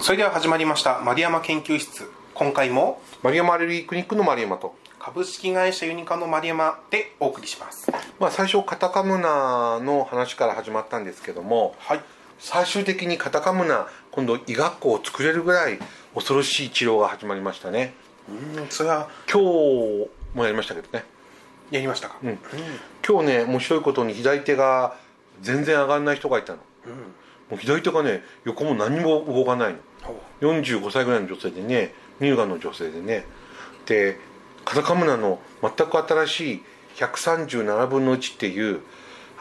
それでは始まりました丸山研究室。今回も丸山アレルギークリニックの丸山と、株式会社ユニカの丸山でお送りします。まあ、最初カタカムナの話から始まったんですけどもはい。最終的にカタカムナ今度医学校を作れるぐらい恐ろしい治療が始まりましたね。うんそれは今日もやりましたけどね。やりましたか？うん、今日ね面白いことに左手が全然上がらない人がいたのもう左手がね横も何も動かないの。ほ45歳ぐらいの女性でね乳がんの女性でね。でカタカムナの全く新しい137分の1っていう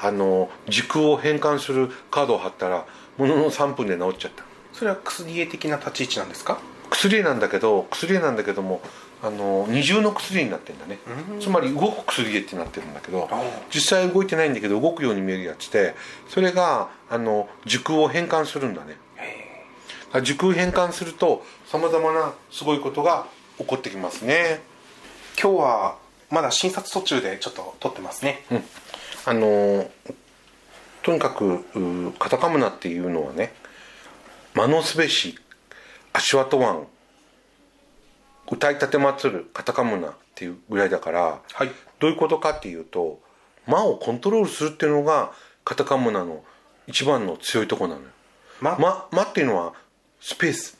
あの時空を変換するカードを貼ったらものの3分で治っちゃった。うそれは薬絵的な立ち位置なんですか？薬絵なんだけど薬絵なんだけどもあの二重の薬絵になってんだね。つまり動く薬絵ってなってるんだけど実際動いてないんだけど動くように見えるやつでそれがあの時空を変換するんだね。へ時空変換するとさまざまなすごいことが起こってきますね。え今日はまだ診察途中でちょっと撮ってますね、あのとにかくうカタカムナっていうのはね魔のすべし足跡湾歌い立てまつるカタカムナっていうぐらいだから、はい。どういうことかっていうと魔をコントロールするっていうのがカタカムナの一番の強いとこなのよ。ま魔魔っていうのはスペース。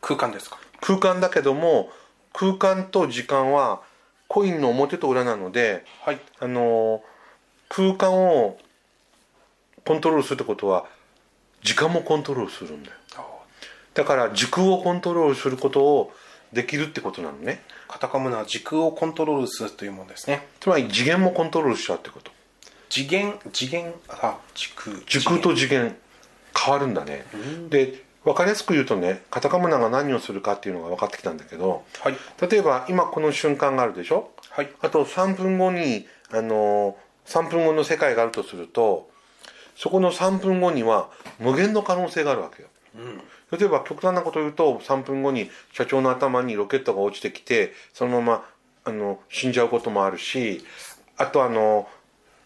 空間ですか？空間だけども空間と時間はコインの表と裏なのではい。あの空間をコントロールするってことは時間もコントロールするんだよ。だから時空をコントロールすることをできるってことなのね。カタカムナは時空をコントロールするというものですね。つまり次元もコントロールしちゃうってこと？次元次元あ時空。時空と次元変わるんだね。で分かりやすく言うとねカタカムナが何をするかっていうのが分かってきたんだけどはい。例えば今この瞬間があるでしょ？はい。あと3分後にあの3分後の世界があるとするとそこの3分後には無限の可能性があるわけよ、例えば極端なことを言うと3分後に社長の頭にロケットが落ちてきてそのままあの死んじゃうこともあるしあとあの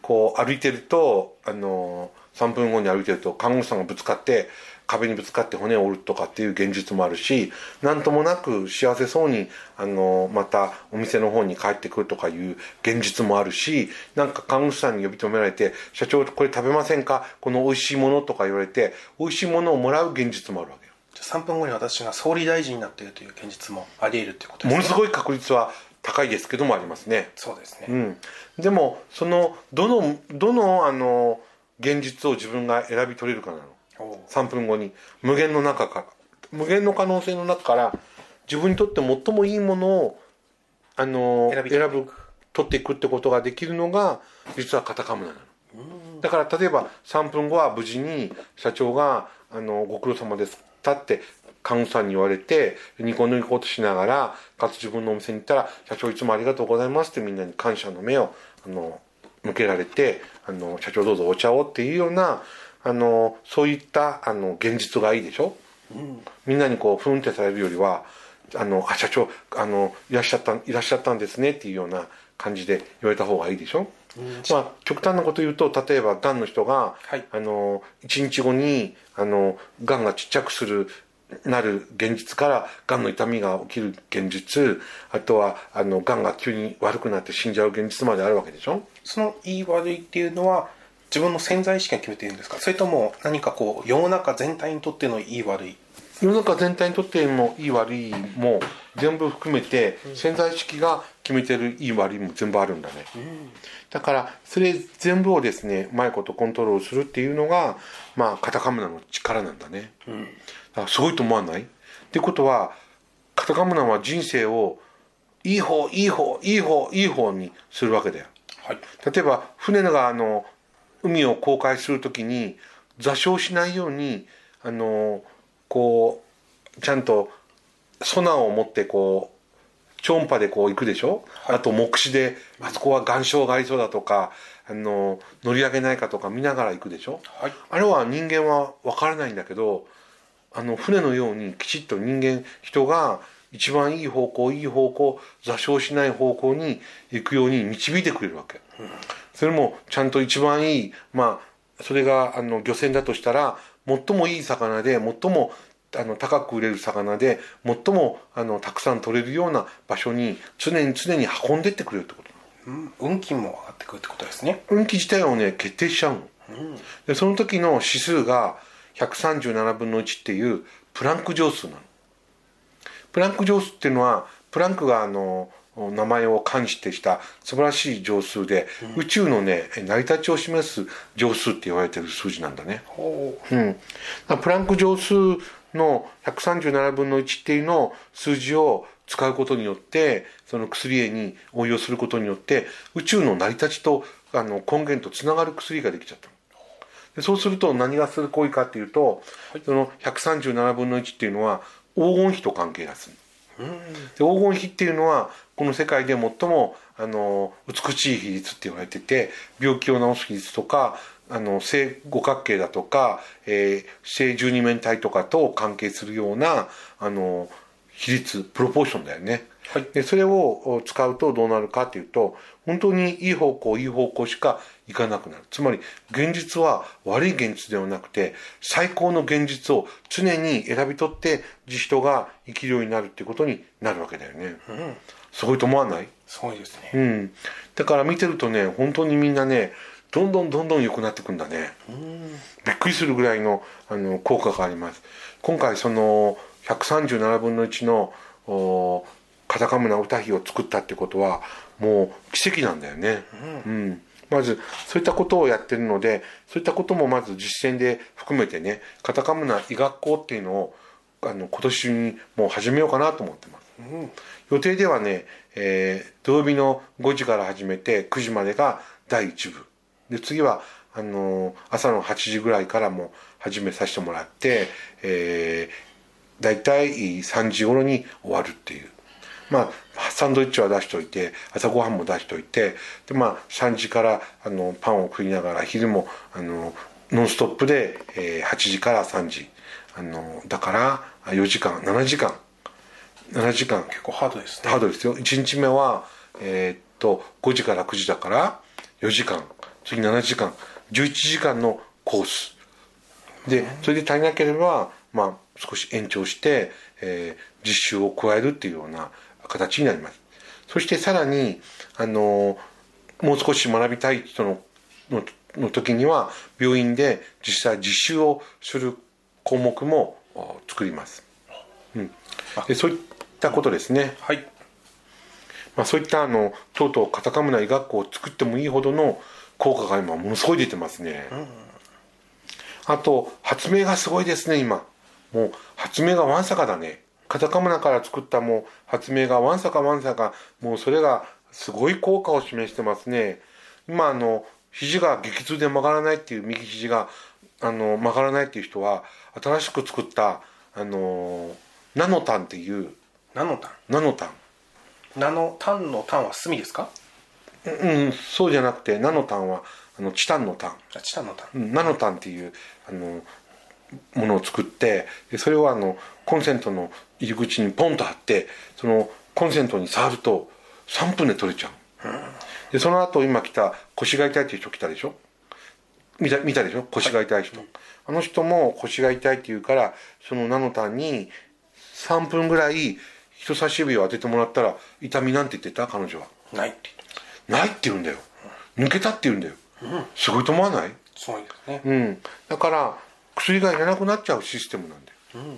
こう歩いてるとあの3分後に歩いてると看護師さんがぶつかって壁にぶつかって骨を折るとかっていう現実もあるしなんともなく幸せそうにあのまたお店の方に帰ってくるとかいう現実もあるしなんか看護師さんに呼び止められて「社長これ食べませんか？この美味しいもの」とか言われて美味しいものをもらう現実もあるわけ。3分後に私が総理大臣になっているという現実もあり得るということですね。ものすごい確率は高いですけどもありますね。そうですね、うん、でもそのどのどのあの現実を自分が選び取れるかなの？おう。3分後に無限の中から。無限の可能性の中から自分にとって最もいいものをあの選ぶ取っていくってことができるのが実はカタカムナなのだから例えば3分後は無事に社長が「あのご苦労様です」って看護師さんに言われてニコニコとしながらかつ自分のお店に行ったら「社長いつもありがとうございます」ってみんなに感謝の目をあの向けられてあの「社長どうぞお茶を」っていうようなあのそういったあの現実がいいでしょ、みんなにこうふんってされるよりはあのあ社長あのいらっしゃったいらっしゃったんですねっていうような感じで言われた方がいいでしょ、まあ極端なこと言うと例えばがんの人が、はい。あの1日後にあのがんがちっちゃくするなる現実からがんの痛みが起きる現実あとはあのがんが急に悪くなって死んじゃう現実まであるわけでしょ？そのいい悪いっていうのは自分の潜在意識が決めているんですか？それとも何かこう世の中全体にとってのいい悪い？世の中全体にとってもいい悪いも全部含めて潜在意識が決めてるいい悪いも全部あるんだね、だからそれ全部をですねうまいことコントロールするっていうのがまあカタカムナの力なんだね、だからすごいと思わない？ってことはカタカムナは人生をいい方いい方いい方いい方にするわけだよ。はい。例えば船があの海を航海するときに座礁しないようにあのこうちゃんとソナーを持ってこう超音波でこう行くでしょ、あと目視であそこは岩礁がありそうだとかあの乗り上げないかとか見ながら行くでしょ、はい。あれは人間は分からないんだけどあの船のようにきちっと人間人が一番いい方向いい方向座礁しない方向に行くように導いてくれるわけ、それもちゃんと一番いいまあそれがあの漁船だとしたら最もいい魚で最もあの高く売れる魚で最もあのたくさん取れるような場所に常に常に運んでってくれるってこと。うん。運気も上がってくるってことですね。運気自体をね決定しちゃうの、でその時の指数が137分の1っていうプランク乗数なの。プランク乗数っていうのはプランクがあの名前を冠してした素晴らしい乗数で、宇宙のね成り立ちを示す乗数って言われてる数字なんだね。ほう。ん、プランク乗数の137分の1っていうのを数字を使うことによってその薬絵に応用することによって宇宙の成り立ちとあの根源とつながる薬ができちゃった。のでそうすると何がする行為かっていうと、その137分の1っていうのは黄金比と関係がする。で黄金比っていうのはこの世界で最もあの美しい比率って言われてて病気を治す比率とかあの正五角形だとか、えー正十二面体とかと関係するようなあの比率プロポーションだよね、はい。でそれをお使うとどうなるかっていうと本当にいい方向いい方向しかいかなくなる。つまり現実は悪い現実ではなくて最高の現実を常に選び取って自人が生きるようになるっていうことになるわけだよね、すごいと思わない？すごいですね。うん、だから見てるとね本当にみんなねどんどんどんどん良くなってくんだね。びっくりするぐらいのあの効果があります。今回その137分の1のおカタカムナ歌碑を作ったってことはもう奇跡なんだよね、うん。まずそういったことをやってるのでそういったこともまず実践で含めてねカタカムナ医学校っていうのをあの今年にもう始めようかなと思ってます。予定ではね、えー土曜日の5時から始めて9時までが第1部で次はあのー朝の8時ぐらいからも始めさせてもらって、えー、大体3時頃に終わるっていう。まあサンドイッチは出しといて朝ごはんも出しといてでまあ3時からあのパンを食いながら昼もあのノンストップで、えー8時から3時。あのだから4時間7時間。7時間結構ハードですね。ハードですよ。1日目はえーっと5時から9時だから4時間次7時間11時間のコース。でそれで足りなければまあ少し延長して、えー実習を加えるっていうような形になります。そしてさらにあのもう少し学びたい人ののの時には病院で実際実習をする項目もお作ります、うん、でそういったことですね。はい。まあ、そういったあのとうとうカタカムナ医学校を作ってもいいほどの効果が今ものすごい出てますね、あと発明がすごいですね今。もう発明がわんさかだね。カタカムナから作ったもう発明がわんさかわんさかもうそれがすごい効果を示してますね。今あの肘が激痛で曲がらないっていう右肘があの曲がらないっていう人は新しく作ったあのナノタンっていうナノタン？ナノタン。ナノタンのタンは炭ですか？うん、そうじゃなくてナノタンはあのチタンのタン、あチタンのタン。うんナノタンっていうあのものを作ってでそれをあのコンセントの入り口にポンと貼ってそのコンセントに触ると3分で取れちゃう、でその後今来た腰が痛いっていう人来たでしょ？見た見たでしょ？腰が痛い人、あの人も腰が痛いっていうからそのナノタンに3分ぐらい人差し指を当ててもらったら痛みなんて言ってた？彼女は。ないってないって言うんだよ。抜けたって言うんだよ、すごいと思わない？すごいですね。うん。だから薬がいらなくなっちゃうシステムなんだよ、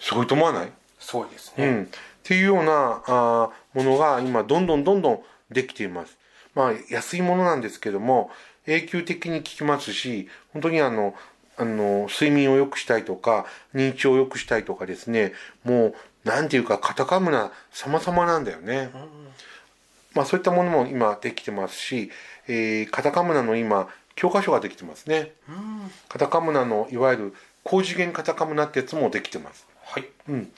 すごいと思わない、すごいですね。うん、っていうようなものが今どんどんどんどんできています。まあ安いものなんですけども永久的に効きますし本当にあのあの睡眠を良くしたいとか認知を良くしたいとかですねもうなんていうかカタカムナ様々なんだよね、まあそういったものも今できてますし、えーカタカムナの今教科書ができてますね、カタカムナのいわゆる高次元カタカムナってやつもできてます。はい。うん、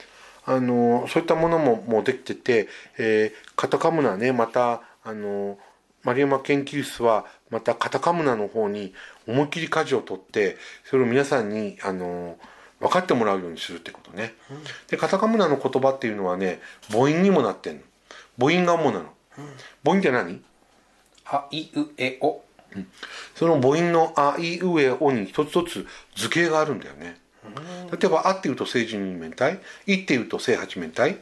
あのそういったものももうできてて、えーカタカムナねまたあの丸山研究室はまたカタカムナの方に思いっきり舵を取ってそれを皆さんにあの分かってもらうようにするってことね、でカタカムナの言葉っていうのはね母音にもなってんの。母音が主なの、母音って何？あいうえお。その母音の「あいうえお」に一つ一つ図形があるんだよね。例えば「あ」っていうと正十二面体「い」っていうと正八面体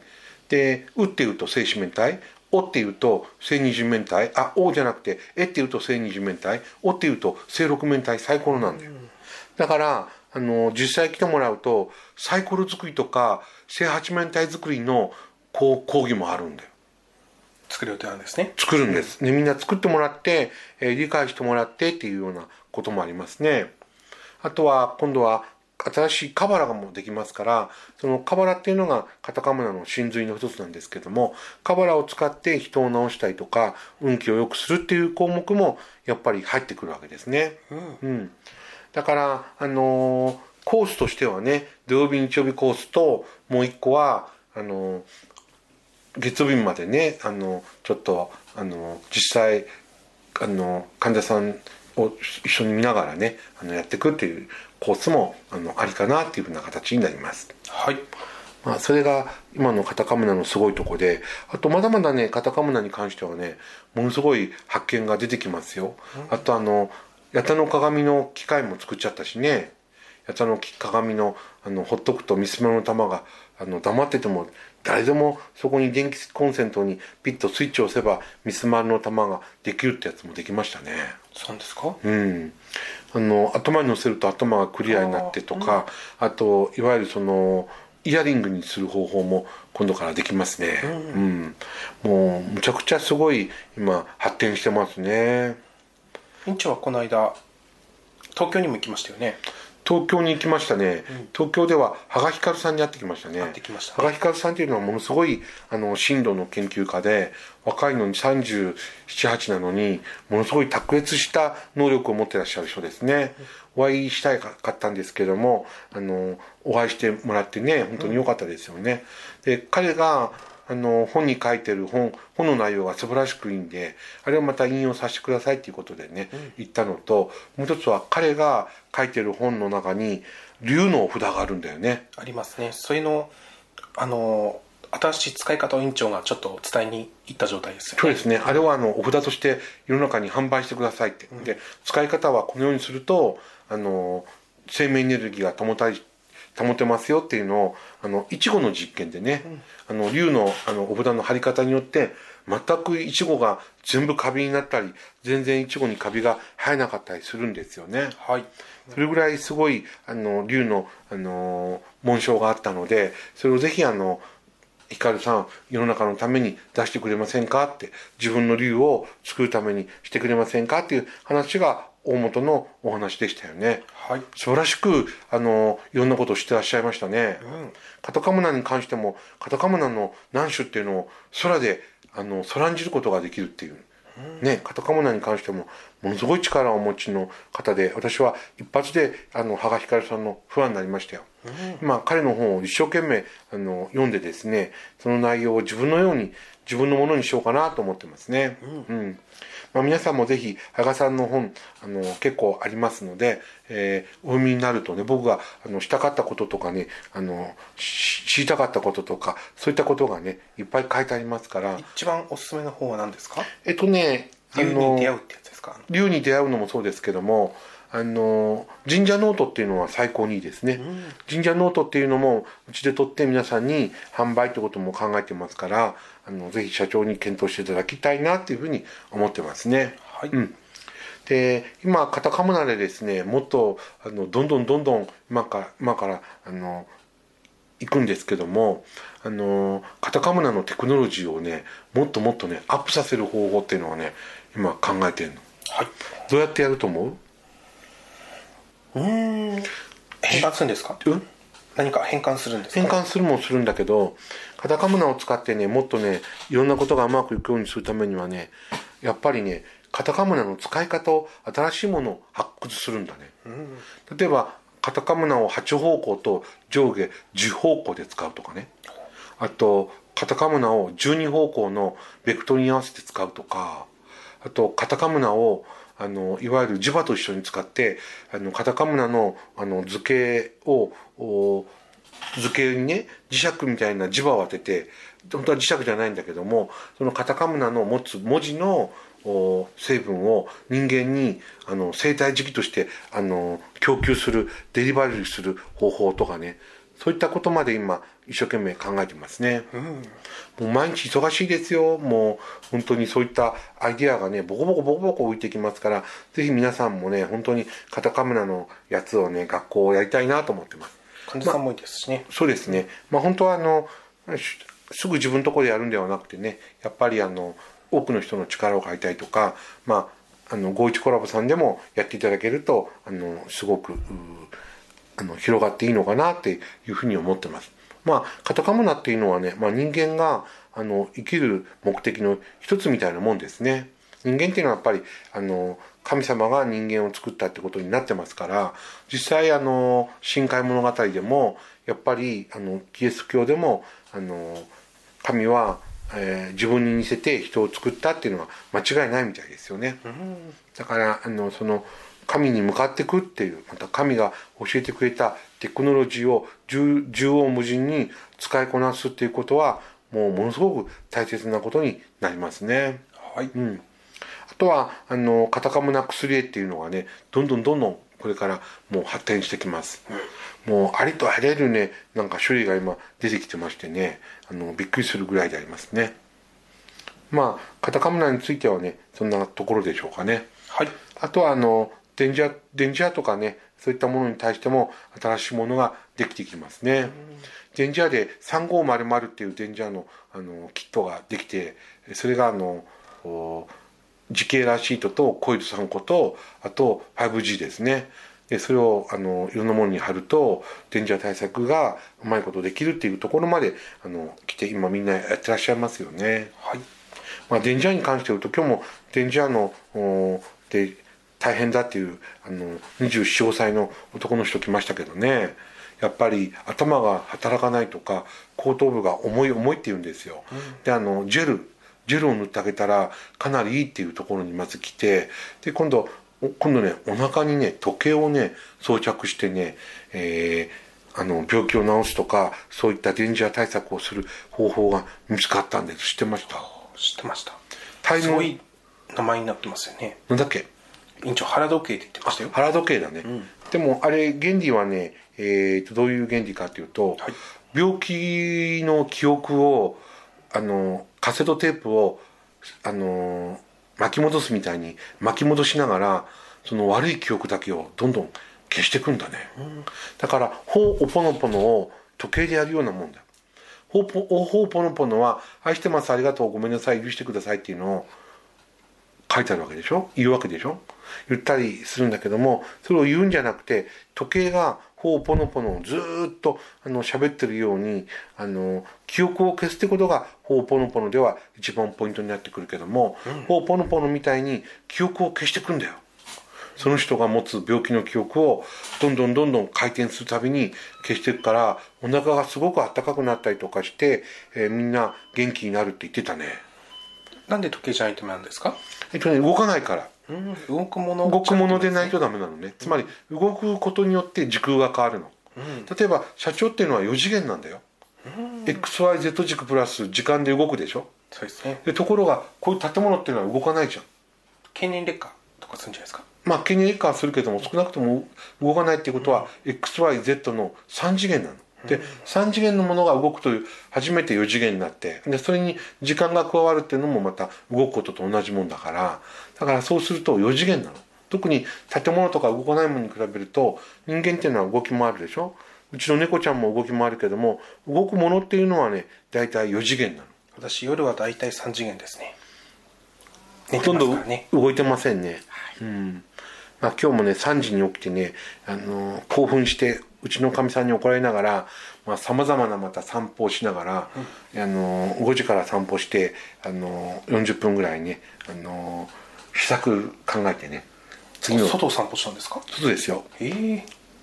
で「う」っていうと正四面体「お」っていうと正二十面体あ「お」じゃなくて「え」っていうと正二十面体「お」っていうと正六面体サイコロなんだよ、だからあの実際来てもらうとサイコロ作りとか正八面体作りのこう講義もあるんだよ作る予定なんですね。作るんです、ね、みんな作ってもらって、えー理解してもらってっていうようなこともありますね。あとは今度は新しいカバラがもうできますからそのカバラっていうのがカタカムナの真髄の一つなんですけどもカバラを使って人を治したりとか運気を良くするっていう項目もやっぱり入ってくるわけですね、うん。だからあのーコースとしてはね土曜日日曜日コースともう一個はあのー月曜日までねあのちょっとあの実際あの患者さんを一緒に見ながらねあのやっていくっていうコースもあのありかなっていうふうな形になります。はい。まあ、それが今のカタカムナのすごいとこであとまだまだねカタカムナに関してはねものすごい発見が出てきますよ、あとあの八田の鏡の機械も作っちゃったしね八田の鏡のあのほっとくとミスマの玉があの黙ってても誰でもそこに電気コンセントにピッとスイッチを押せばミスマルの玉ができるってやつもできましたね。そうですか？うん、あの頭に乗せると頭がクリアになってとかあ,、といわゆるそのイヤリングにする方法も今度からできますね、うん。もうむちゃくちゃすごい今発展してますね。院長はこの間東京にも行きましたよね東京に行きましたね、東京では羽賀光さんに会ってきましたね。会ってきましたね。羽賀光さんっていうのはものすごいあの進路の研究家で若いのに378なのにものすごい卓越した能力を持ってらっしゃる人ですね、お会いしたいかったんですけどもあのお会いしてもらってね本当に良かったですよね、で彼があの本に書いてる本本の内容が素晴らしくいいんであれをまた引用させてくださいっていうことでね、言ったのともう一つは彼が書いてる本の中に竜のお札があるんだよね。ありますね。それのあの新しい使い方を院長がちょっと伝えに行った状態ですよね。そうですね。あれはあのお札として世の中に販売してくださいって、で使い方はこのようにするとあの生命エネルギーが保たり保てますよっていうのをあのいちごの実験でね、あの竜のあのお札の貼り方によって全くいちごが全部カビになったり全然いちごにカビが生えなかったりするんですよね。はいそれぐらいすごいあの竜のあの紋章があったのでそれをぜひあのヒカルさん世の中のために出してくれませんかって自分の竜を作るためにしてくれませんかっていう話が大元のお話でしたよね。はい素晴らしくあのいろんなことをしてらっしゃいましたね。カタカムナに関してもカタカムナの何種っていうのを空であの空んじることができるっていう。ね、カタカムナに関してもものすごい力をお持ちの方で私は一発であの羽賀光さんのファンになりましたよ、今彼の本を一生懸命あの読んでですねその内容を自分のように自分のものにしようかなと思ってますね。うん、まあ、皆さんもぜひ羽賀さんの本あの結構ありますので、えーお読みになるとね僕があのしたかったこととかねあのし知りたかったこととかそういったことがねいっぱい書いてありますから。一番おすすめの本は何ですか？えっとねあ竜のに出会うってやつですか？竜に出会うのもそうですけどもあの神社ノートっていうのは最高にいいですね、神社ノートっていうのもうちで取って皆さんに販売ってことも考えてますからあのぜひ社長に検討していただきたいなっていうふうに思ってますね。はい、うん。で今カタカムナでですねもっとあのどんどんどんどん今から今からあの行くんですけどもあのカタカムナのテクノロジーをねもっともっとねアップさせる方法っていうのをね今考えてるの。はい。どうやってやると思う？うーん。変換するんですか？うん何か変換するんですか？変換するもするんだけどカタカムナを使ってねもっとねいろんなことがうまくいくようにするためにはねやっぱりねカタカムナの使い方を新しいものを発掘するんだね、例えばカタカムナを8方向と上下10方向で使うとかね。あとカタカムナを12方向のベクトルに合わせて使うとか。あとカタカムナをあのいわゆる磁場と一緒に使ってあのカタカムナのあの図形を図形にね磁石みたいな磁場を当てて本当は磁石じゃないんだけどもそのカタカムナの持つ文字の成分を人間にあの生体時期としてあの供給するデリバリーする方法とかねそういったことまで今一生懸命考えてますね、うん、もう毎日忙しいですよ。もう本当にそういったアイデアがねボコボコボコボコ浮いてきますからぜひ皆さんもね本当にカタカムナのやつをね学校をやりたいなと思ってます。患者さんもいいですしね、まあ、そうですね。まあ本当はあのすぐ自分のところでやるんではなくてねやっぱりあの多くの人の力を借りたいとかまああの51コラボさんでもやっていただけるとあのすごくあの広がっていいのかなっていうふうに思ってます。まあ、カタカムナっていうのはね、まあ、人間があの生きる目的の一つみたいなもんですね。人間っていうのはやっぱりあの神様が人間を作ったってことになってますから実際あの深海物語でもやっぱりあのキリスト教でもあの神は、えー、自分に似せて人を作ったっていうのは間違いないみたいですよね。だからあのその神に向かっていくっていうまた神が教えてくれたテクノロジーを縦横無尽に使いこなすっていうことはもうものすごく大切なことになりますね。はい、うん、あとはあのカタカムナ薬絵っていうのがねどんどんどんどんこれからもう発展してきます。うん、もうありとあらゆるねなんか種類が今出てきてましてねあのびっくりするぐらいでありますね。まあカタカムナについてはねそんなところでしょうかね。はい。あとはあの電磁波電磁波とかねそういったものに対しても新しいものができてきますね。電磁波で3500っていう電磁波のあのキットができてそれがあの磁ケーラーシートとコイル3個とあと 5G ですね。でそれをあのいろんなものに貼ると電磁波対策がうまいことできるっていうところまであの来て今みんなやってらっしゃいますよね。はいまあ、電磁波に関して言うと今日も電磁波ので大変だっていうあの24歳の男の人来ましたけどね。やっぱり頭が働かないとか後頭部が重い重いって言うんですよ、うん、であのジェルジェルを塗ってあげたらかなりいいっていうところにまず来てで今度今度ねお腹にね時計をね装着してね、えー、あの病気を治すとかそういった電磁波対策をする方法が見つかったんです。知ってました？知ってました。すごい名前になってますよね。なんだっけ？院長腹時計って言ってましたよ。腹時計だね、うん、でもあれ原理はね、えーと、どういう原理かというと、はい、病気の記憶をあのカセットテープをあの巻き戻すみたいに巻き戻しながらその悪い記憶だけをどんどん消していくんだね、うん、だから「ほうおぽのぽの」を時計でやるようなもんだ。ほうぽほうぽのぽのは「愛してますありがとうごめんなさい許してください」っていうのを書いてあるわけでしょ？言うわけでしょ？言ったりするんだけどもそれを言うんじゃなくて時計がほうぽのぽのずっとあの喋ってるようにあの記憶を消すってことがほうぽのぽのでは一番ポイントになってくるけども、うん、ほうぽのぽのみたいに記憶を消してくんだよ。その人が持つ病気の記憶をどんどんどんどん回転するたびに消していくからお腹がすごく暖かくなったりとかして、えー、みんな元気になるって言ってたね。なんで時計じゃないとダメなんですか？えっとね動かないから。動くもの動くものでないとダメなのね、つまり動くことによって時空が変わるの、うん、例えば社長っていうのは4次元なんだよ、うん、XYZ 軸プラス時間で動くでしょ。そうですね。でところがこういう建物っていうのは動かないじゃん。経年劣化とかするんじゃないですか？まあ経年劣化はするけども少なくとも動かないっていうことは、うん、XYZ の3次元なので3次元のものが動くという初めて4次元になってでそれに時間が加わるっていうのもまた動くことと同じもんだからだからそうすると4次元なの。特に建物とか動かないものに比べると人間っていうのは動き回るでしょ？うちの猫ちゃんも動き回るけども動くものっていうのはね大体4次元なの。私夜は大体3次元ですね。ほとんど動いてませんね、はい、うん。まあ、今日もね3時に起きてね、あの興奮してうちのかみさんに怒られながらさまざ、まなまた散歩をしながら、うん、あの5時から散歩してあの40分ぐらいねあの試作考えてね次の。外を散歩したんですか？外ですよ。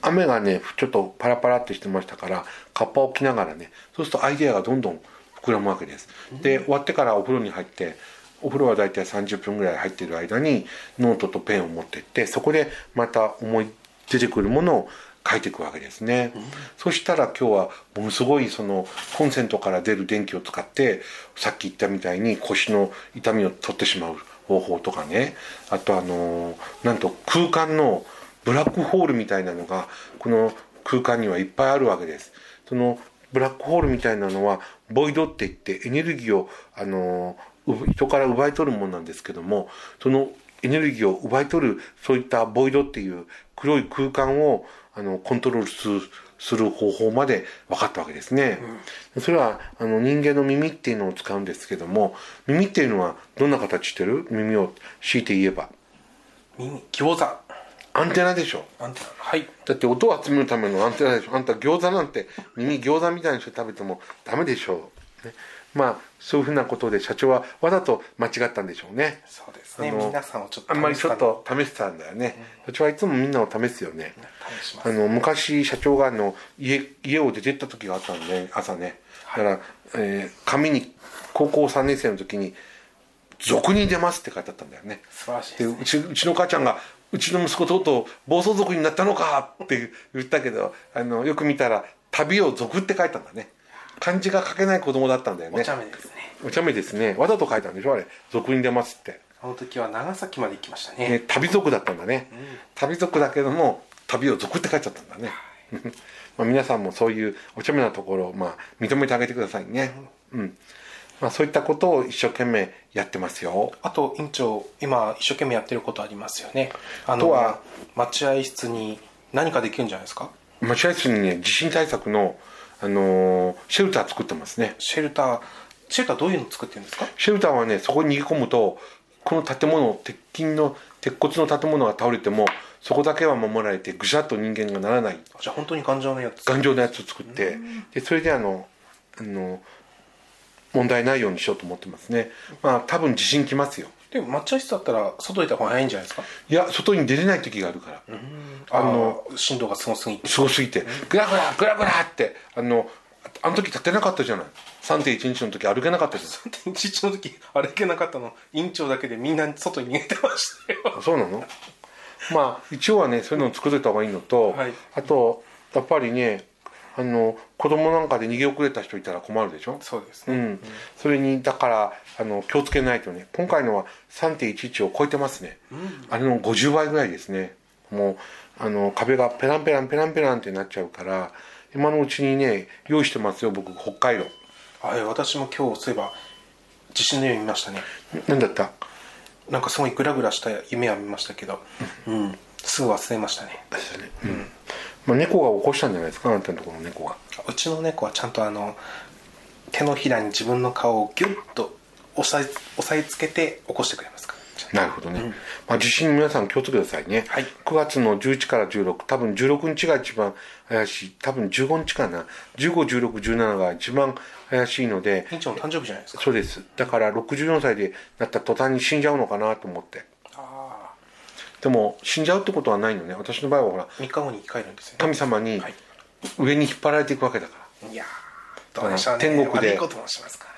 雨がねちょっとパラパラってしてましたからカッパを着ながらねそうするとアイデアがどんどん膨らむわけです、うん、で終わってからお風呂に入ってお風呂は大体30分ぐらい入ってる間にノートとペンを持ってってそこでまた思い出てくるものを書いていくわけですね、うん、そしたら今日はものすごいそのコンセントから出る電気を使ってさっき言ったみたいに腰の痛みを取ってしまう方法とかね。あとあのなんと空間のブラックホールみたいなのがこの空間にはいっぱいあるわけです。そのブラックホールみたいなのはボイドって言ってエネルギーをあの人から奪い取るものなんですけどもそのエネルギーを奪い取るそういったボイドっていう黒い空間をあのコントロールする方法まで分かったわけですね、うん、それはあの人間の耳っていうのを使うんですけども耳っていうのはどんな形してる？耳を強いて言えば。耳餃子。アンテナでしょ。アンテナ。はい。だって音を集めるためのアンテナでしょ。あんた餃子なんて耳餃子みたいにして食べてもダメでしょ。う、ね、まあそういうふうなことで社長はわざと間違ったんでしょうね。そうですね。皆さんをちょっとあんまりちょっと試してたんだよね、うん、社長はいつもみんなを試すよねあの昔社長があの家家を出てった時があったんで朝ね。だから、えー、紙に高校3年生の時に「俗に出ます」って書いてあったんだよね。素晴らしいで、ね、うちうちの母ちゃんがうちの息子とうとう暴走族になったのかって言ったけどあのよく見たら「旅を族」って書いたんだね。漢字が書けない子供だったんだよね。お茶目ですね。お茶目ですね。わざと書いたんでしょあれ「族に出ます」って。あの時は長崎まで行きましたね。ね旅族だったんだね、うん、旅族だけども旅を族って書いちゃったんだね。まあ皆さんもそういうお茶目なところを、まあ、認めてあげてくださいね。うん、うんまあ、そういったことを一生懸命やってますよ。あと院長今一生懸命やってることありますよね。あとは待合室に何かできるんじゃないですか？待合室にね地震対策の、あのー、シェルター作ってますね。シェルターシェルターどういうの作ってるんですか？シェルターはねそこに逃げ込むとこの建物鉄筋の鉄骨の建物が倒れてもそこだけは守られてぐしゃっと人間がならない。じゃあ本当に頑丈なやつ。頑丈なやつを作って。でそれであのあの問題ないようにしようと思ってますね。まあ多分地震来ますよ。でも抹茶室だったら外出た方が早いんじゃないですか？いや外に出れない時があるから。あの振動がすごすぎて。すごすぎて。グラグラグラグラってあのあの時立てなかったじゃない。3.1日の時歩けなかったじゃん3.1の時歩けなかったの院長だけでみんな外に逃げてましたよ。そうなの？まあ一応はねそういうのを作れた方がいいのと、はい、あとやっぱりねあの子供なんかで逃げ遅れた人いたら困るでしょ？そうですね、うん、それにだからあの気をつけないとね。今回のは3.11を超えてますね、うん、あれの50倍ぐらいですね。もうあの壁がペランペランペランペランってなっちゃうから今のうちにね用意してますよ僕北海道。はい私も今日そういえば地震の夢見ましたね。何だった？なんかすごいグラグラした夢は見ましたけど、うん、すぐ忘れましたね。うん。まあ、猫が起こしたんじゃないですか？あなたのところの猫が。うちの猫はちゃんとあの手のひらに自分の顔をギュッと押さえ押さえつけて起こしてくれますかなるほどね、うん、まあ、地震皆さん気をつけてくださいね、はい、9月の11から16多分16日が一番怪しい。多分15日かな。151617が一番怪しいので院長の誕生日じゃないですか。そうです。だから64歳でなった途端に死んじゃうのかなと思って。でも死んじゃうってことはないのね。私の場合はほら3日後に生き返るんですよ、ね、神様に上に引っ張られていくわけだから、いやどうでしょうね。天国で、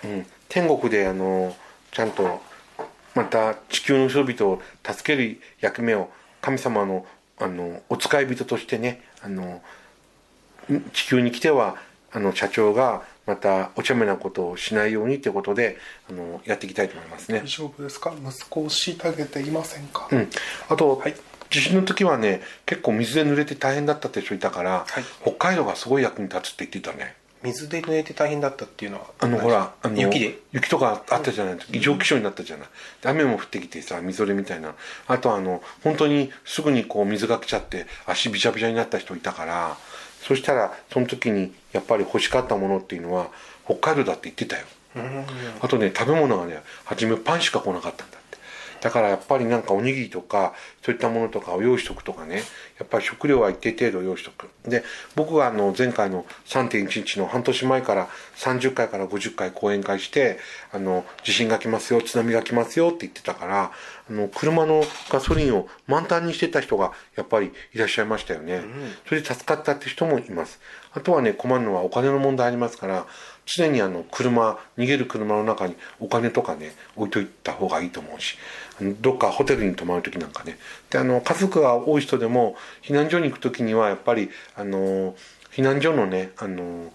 うん、天国であのちゃんとまた地球の人々を助ける役目を神様のあのお使い人としてねあの地球に来てはあの社長がまたお茶目なことをしないようにということであのやっていきたいと思いますね。大丈夫ですか？息子を虐げていませんか、うん、あと、はい、地震の時はね結構水で濡れて大変だったって人いたから、はい、北海道がすごい役に立つって言ってたね。水で濡れて大変だったっていうのはあのほらあの雪で？雪とかあったじゃない、うん、異常気象になったじゃない、うん、雨も降ってきてさみぞれみたいな。あとあの本当にすぐにこう水が来ちゃって足びちゃびちゃになった人いたからそしたらその時にやっぱり欲しかったものっていうのは北海道だって言ってたよ、あとね食べ物がね初めパンしか来なかったんだだからやっぱりなんかおにぎりとかそういったものとかを用意しとくとかねやっぱり食料は一定程度用意しとく。で僕があの前回の3.11の半年前から30回から50回講演会してあの地震が来ますよ津波が来ますよって言ってたからあの車のガソリンを満タンにしてた人がやっぱりいらっしゃいましたよね、うん、それで助かったって人もいます。あとはね困るのはお金の問題ありますから常にあの車逃げる車の中にお金とかね置いといた方がいいと思うしどっかホテルに泊まる時なんかね。であの家族が多い人でも避難所に行く時にはやっぱりあの避難所のねあの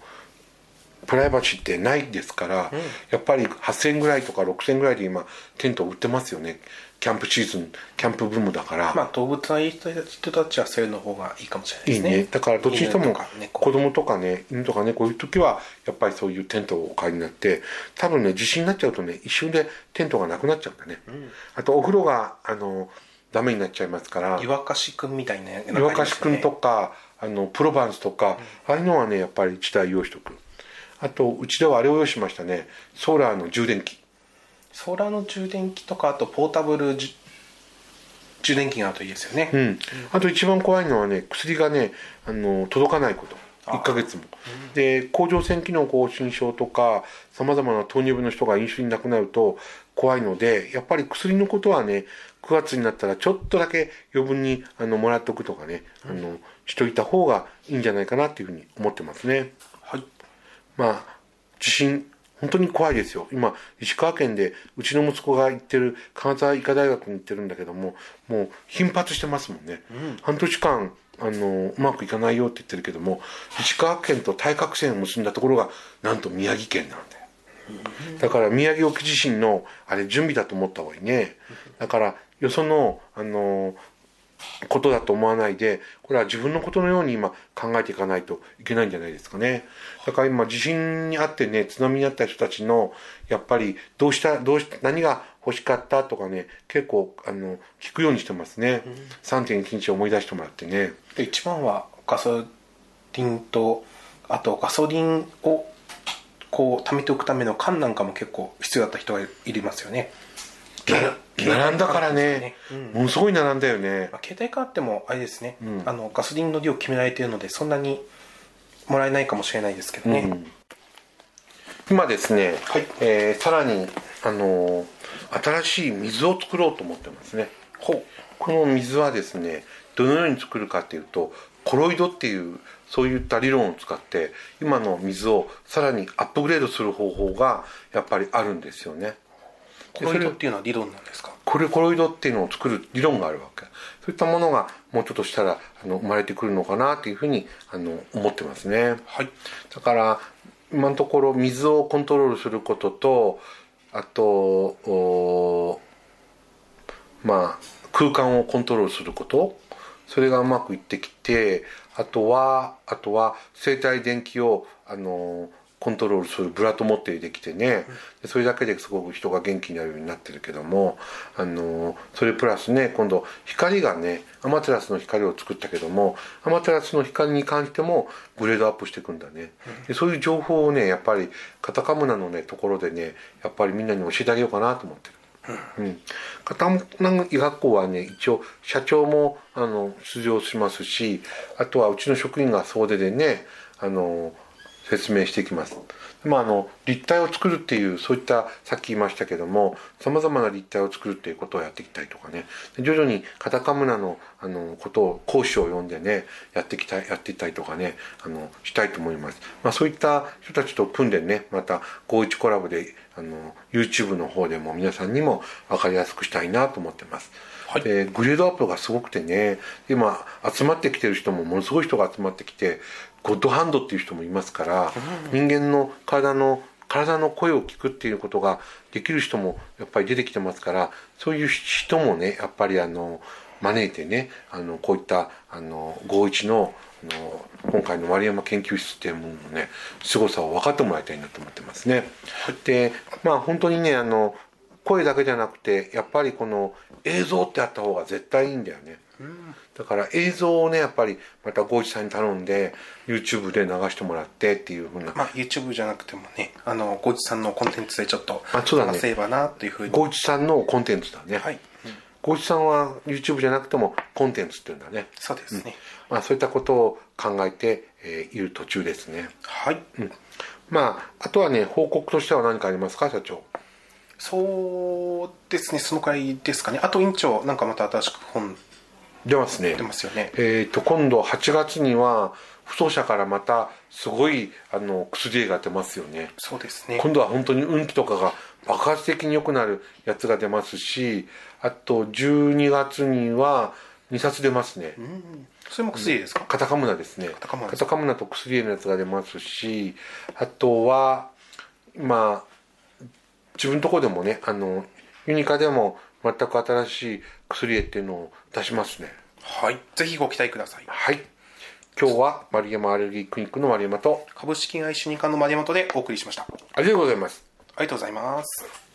プライバシーってないですから、やっぱり8000円ぐらいとか6000円ぐらいで今テント売ってますよね。キャンプシーズンキャンプブームだから、まあ動物のいい人たちはそういうの方がいいかもしれないいですね。いね。だからどっちにしても子供とかね犬とかねこういう時はやっぱりそういうテントをお買いになって多分ね地震になっちゃうとね一瞬でテントがなくなっちゃうんだね、あとお風呂があのダメになっちゃいますから。湯沸かしくんみたいな湯沸かしくんとかあのプロバンスとか、ああいうのはねやっぱり1台用意しとく。あとうちではあれを用意しましたね。ソーラーの充電器。ソーラーの充電器とかあとポータブル充電器があるといいですよね、うん、あと一番怖いのはね薬がねあの届かないこと。1ヶ月も。で甲状腺機能亢進症とかさまざまな糖尿病の人がインシュリンなくなると怖いのでやっぱり薬のことはね9月になったらちょっとだけ余分にあのもらっとくとかねあのしといた方がいいんじゃないかなっていうふうに思ってますね。はい。まあ地震本当に怖いですよ。今石川県でうちの息子が行ってる金沢医科大学に行ってるんだけどももう頻発してますもんね、半年間あのうまくいかないよって言ってるけども石川県と対角線を結んだところがなんと宮城県なんだよ。だから宮城沖地震のあれ準備だと思った方がいいね。だからよそのあのことだと思わないでこれは自分のことのように今考えていかないといけないんじゃないですかね。だから今地震にあってね津波にあった人たちのやっぱりどうしたどうし何が欲しかったとかね結構あの聞くようにしてますね、3.1日思い出してもらってね。で一番はガソリンとあとガソリンをこう貯めておくための缶なんかも結構必要だった人がいりますよね 並んだからね、ものすごい並んだよね。まあ、携帯カーってもあれですね、あのガソリンの量決められているのでそんなにもらえないかもしれないですけどね、うん。今ですね、はい。えーさらに、あのー新しい水を作ろうと思ってますね。この水はですねどのように作るかっていうとコロイドっていうそういった理論を使って今の水をさらにアップグレードする方法がやっぱりあるんですよねコロイドっていうのは理論なんですか？これコロイドっていうのを作る理論があるわけ。そういったものがもうちょっとしたらあの生まれてくるのかなっていうふうにあの思ってますね。はい。だから今のところ水をコントロールすることとあとおまあ空間をコントロールすること。それがうまくいってきてあとはあとは生体電気をあのコントロールするブラトモってできてね、でそれだけですごく人が元気になるようになってるけどもあのそれプラスね今度光がねアマテラスの光を作ったけどもアマテラスの光に関してもグレードアップしていくんだね、でそういう情報をねやっぱりカタカムナのねところでねやっぱりみんなに教えてあげようかなと思ってる。うん、片野医学校はね一応社長もあの出場しますしあとはうちの職員が総出でねあの説明していきます。まあ、あの立体を作るっていうそういったさっき言いましたけどもさまざまな立体を作るっていうことをやっていきたいとかね。で徐々にカタカムナのあのことを講師を呼んでねやっていきたいやっていったりとかねあのしたいと思います、まあ、そういった人たちと組んでねまた51コラボであの YouTube の方でも皆さんにも分かりやすくしたいなと思ってます、はい。でグレードアップがすごくてね今集まってきてる人もものすごい人が集まってきてゴッドハンドっていう人もいますから、人間の体の体の声を聞くっていうことができる人もやっぱり出てきてますからそういう人もねやっぱりあの招いてねあのこういったあの51のあの今回の丸山研究室っていうもののね凄さを分かってもらいたいなと思ってますね。でまあ本当にねあの声だけじゃなくてやっぱりこの映像ってあった方が絶対いいんだよね。だから映像をねやっぱりまたゴーチさんに頼んで YouTube で流してもらってっていうふうな。まあ YouTube じゃなくてもねあのゴチさんのコンテンツでちょっとあそうだね。話せればなというふうに。ゴーチさんのコンテンツだね。はい、ゴーチさんは YouTube じゃなくてもコンテンツっていうんだね。そうですね、まあそういったことを考えて、えーいる途中ですね。はい、まああとはね報告としては何かありますか？社長。そうですね。そのくらいですかね。あと院長なんかまた新しく本出ますね。出。ますよね。えー、と今度8月には不走者からまたすごいあの薬が出ますよね。そうですね。今度は本当に運気とかが爆発的に良くなるやつが出ますしあと12月には2冊出ますね、それも薬ですか、カタカムナですね。カタカムナカタカムナと薬絵のやつが出ますしあとはまあ自分のとこでもねあのユニカでも全く新しい薬絵っていうのを出しますねはい。ぜひご期待ください。はい。今日は丸山アレルギークリニックの丸山と株式会社ニカの丸山とでお送りしました。ありがとうございます。ありがとうございます